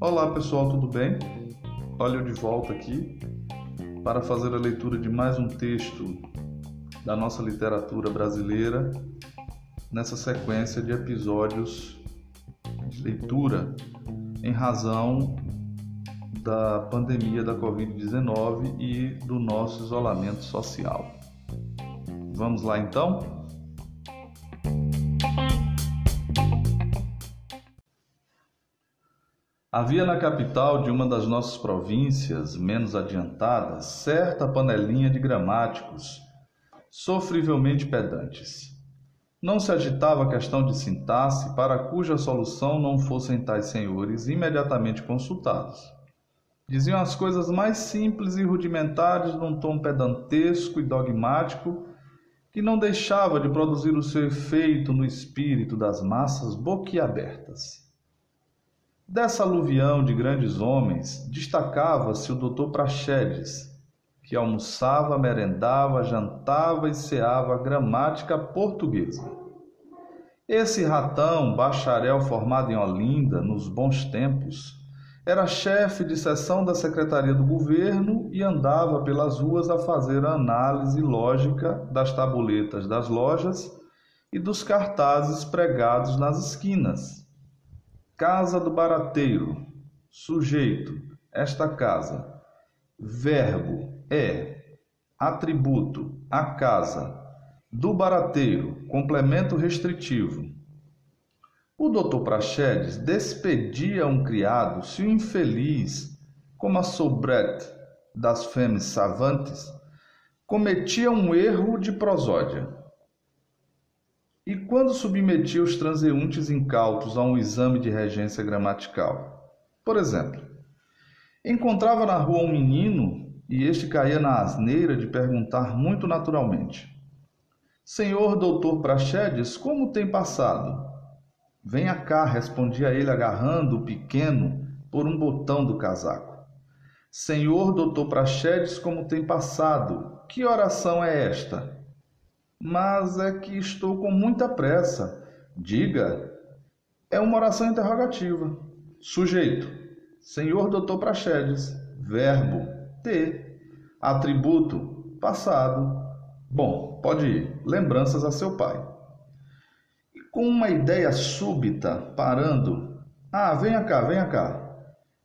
Olá pessoal, tudo bem? Olha eu de volta aqui para fazer a leitura de mais um texto da nossa literatura brasileira nessa sequência de episódios de leitura em razão da pandemia da Covid-19 e do nosso isolamento social. Vamos lá então? Havia na capital de uma das nossas províncias menos adiantadas certa panelinha de gramáticos sofrivelmente pedantes. Não se agitava a questão de sintaxe para cuja solução não fossem tais senhores imediatamente consultados. Diziam as coisas mais simples e rudimentares num tom pedantesco e dogmático que não deixava de produzir o seu efeito no espírito das massas boquiabertas. Dessa aluvião de grandes homens, destacava-se o doutor Praxedes, que almoçava, merendava, jantava e ceava gramática portuguesa. Esse ratão, bacharel formado em Olinda, nos bons tempos, era chefe de seção da Secretaria do Governo e andava pelas ruas a fazer a análise lógica das tabuletas das lojas e dos cartazes pregados nas esquinas Casa do barateiro. Sujeito: esta casa. Verbo: é. Atributo: a casa. Do barateiro: complemento restritivo. O doutor Praxedes despedia um criado se o infeliz, como a soubrette das fêmeas savantes, cometia um erro de prosódia. E quando submetia os transeuntes incautos a um exame de regência gramatical? Por exemplo, encontrava na rua um menino e este caía na asneira de perguntar muito naturalmente: Senhor doutor Praxedes, como tem passado? Venha cá, respondia ele agarrando o pequeno por um botão do casaco. Senhor doutor Praxedes, como tem passado? Que oração é esta? Mas é que estou com muita pressa. Diga. É uma oração interrogativa. Sujeito: Senhor Doutor Praxedes. Verbo: ter. Atributo: passado. Bom, pode ir. Lembranças a seu pai. E com uma ideia súbita, parando: Ah, venha cá, venha cá.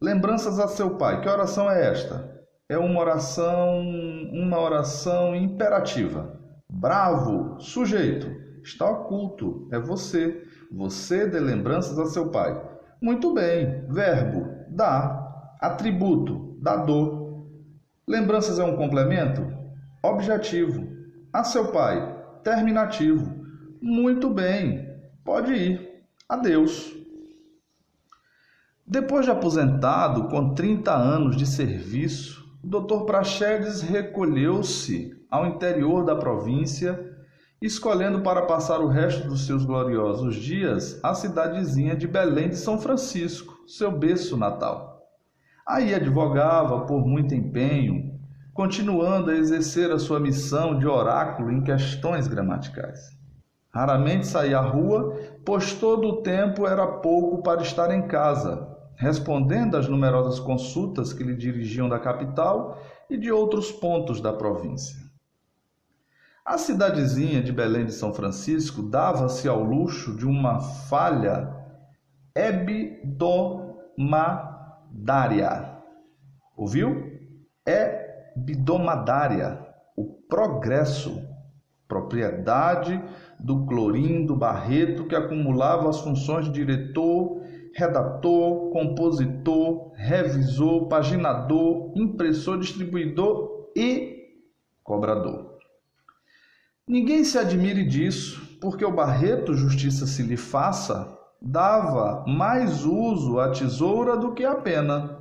Lembranças a seu pai. Que oração é esta? É uma oração, uma oração imperativa. Bravo, sujeito, está oculto, é você. Você dê lembranças a seu pai. Muito bem, verbo, dá. Atributo, dador. Lembranças é um complemento? Objetivo. A seu pai, terminativo. Muito bem, pode ir. Adeus. Depois de aposentado, com 30 anos de serviço, Dr. Praxedes recolheu-se ao interior da província, escolhendo para passar o resto dos seus gloriosos dias a cidadezinha de Belém de São Francisco, seu berço natal. Aí advogava por muito empenho, continuando a exercer a sua missão de oráculo em questões gramaticais. Raramente saía à rua, pois todo o tempo era pouco para estar em casa, respondendo às numerosas consultas que lhe dirigiam da capital e de outros pontos da província. A cidadezinha de Belém de São Francisco dava-se ao luxo de uma falha hebdomadária. Ouviu? Hebdomadária, o progresso, propriedade do Clorindo Barreto que acumulava as funções de diretor, redator, compositor, revisor, paginador, impressor, distribuidor e cobrador. Ninguém se admire disso, porque o Barreto, justiça se lhe faça, dava mais uso à tesoura do que à pena.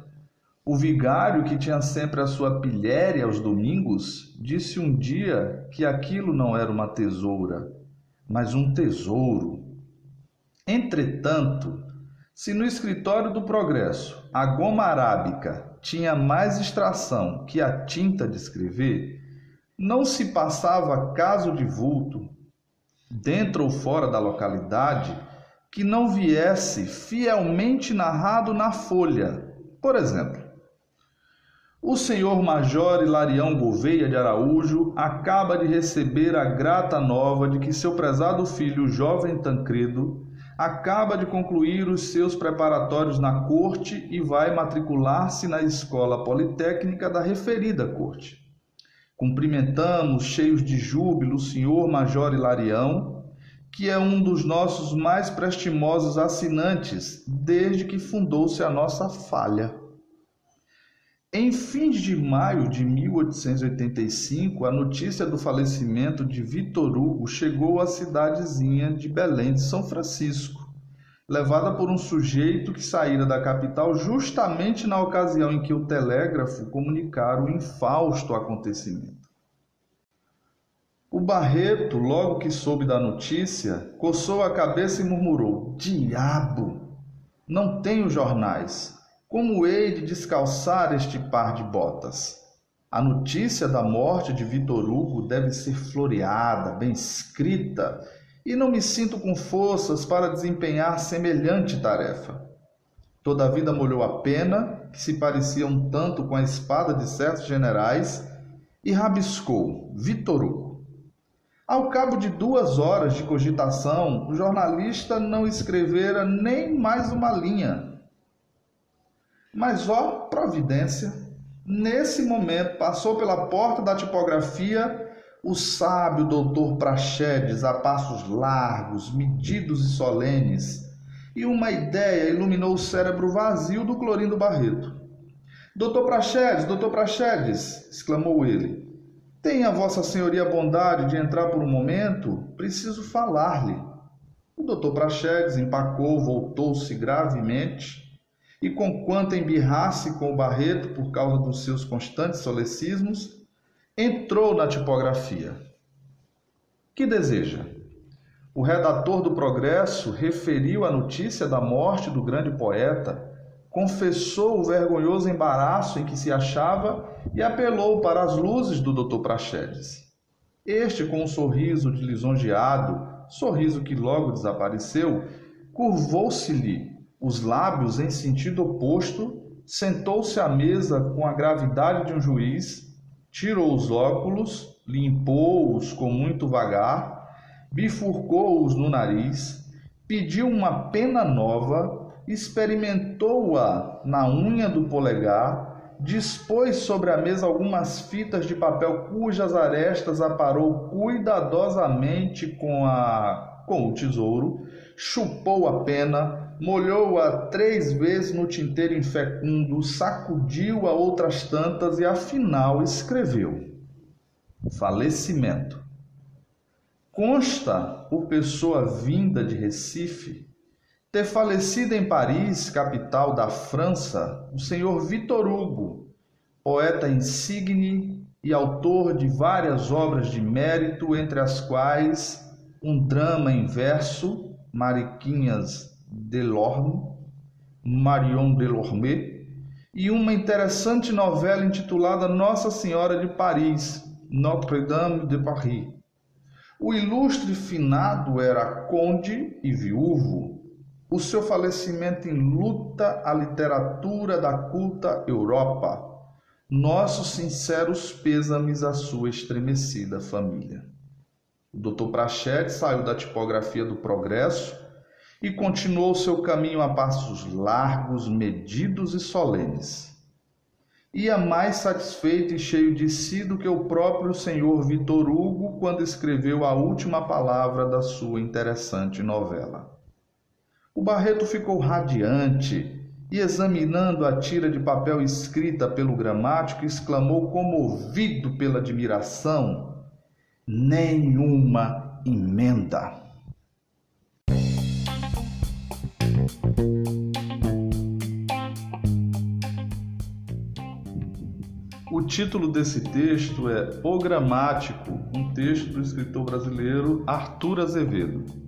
O vigário, que tinha sempre a sua pilhéria aos domingos, disse um dia que aquilo não era uma tesoura, mas um tesouro. Entretanto, se no escritório do progresso a goma arábica tinha mais extração que a tinta de escrever, não se passava caso de vulto, dentro ou fora da localidade, que não viesse fielmente narrado na folha. Por exemplo, o senhor Major Hilarião Gouveia de Araújo acaba de receber a grata nova de que seu prezado filho, jovem Tancredo, acaba de concluir os seus preparatórios na corte e vai matricular-se na escola politécnica da referida corte. Cumprimentamos, cheios de júbilo, o senhor Major Hilarião, que é um dos nossos mais prestimosos assinantes desde que fundou-se a nossa falha. Em fins de maio de 1885, a notícia do falecimento de Vitor Hugo chegou à cidadezinha de Belém de São Francisco, levada por um sujeito que saíra da capital justamente na ocasião em que o telégrafo comunicara o infausto acontecimento. O Barreto, logo que soube da notícia, coçou a cabeça e murmurou: Diabo! Não tenho jornais. Como hei de descalçar este par de botas? A notícia da morte de Vitor Hugo deve ser floreada, bem escrita, e não me sinto com forças para desempenhar semelhante tarefa. Toda a vida molhou a pena, que se parecia um tanto com a espada de certos generais, e rabiscou Vitor Hugo. Ao cabo de duas horas de cogitação, o jornalista não escrevera nem mais uma linha. Mas, ó, providência! Nesse momento passou pela porta da tipografia o sábio doutor Praxedes a passos largos, medidos e solenes, e uma ideia iluminou o cérebro vazio do Clorindo Barreto. Doutor Praxedes, doutor Praxedes! exclamou ele. Tenha Vossa Senhoria bondade de entrar por um momento, preciso falar-lhe. O doutor Praxedes empacou, voltou-se gravemente e, conquanto embirrasse com o Barreto por causa dos seus constantes solecismos, entrou na tipografia. Que deseja? O redator do Progresso referiu a notícia da morte do grande poeta confessou o vergonhoso embaraço em que se achava e apelou para as luzes do Dr. Praxedes. Este, com um sorriso de lisonjeado, sorriso que logo desapareceu, curvou-se-lhe os lábios em sentido oposto, sentou-se à mesa com a gravidade de um juiz, tirou os óculos, limpou-os com muito vagar, bifurcou-os no nariz, pediu uma pena nova experimentou-a na unha do polegar, dispôs sobre a mesa algumas fitas de papel cujas arestas aparou cuidadosamente com, a, com o tesouro, chupou a pena, molhou-a três vezes no tinteiro infecundo, sacudiu-a outras tantas e afinal escreveu: Falecimento. Consta por pessoa vinda de Recife ter falecido em Paris, capital da França, o senhor Victor Hugo, poeta insigne e autor de várias obras de mérito, entre as quais um drama em verso, Mariquinhas Delorme, Marion Delorme, e uma interessante novela intitulada Nossa Senhora de Paris, Notre-Dame de Paris. O ilustre finado era conde e viúvo, o seu falecimento enluta a literatura da culta Europa. Nossos sinceros pêsames à sua estremecida família. O Dr. Prachete saiu da tipografia do Progresso e continuou seu caminho a passos largos, medidos e solenes. Ia mais satisfeito e cheio de si do que o próprio senhor Vitor Hugo quando escreveu a última palavra da sua interessante novela. O Barreto ficou radiante e, examinando a tira de papel escrita pelo gramático, exclamou, comovido pela admiração: Nenhuma emenda. O título desse texto é O Gramático, um texto do escritor brasileiro Arthur Azevedo.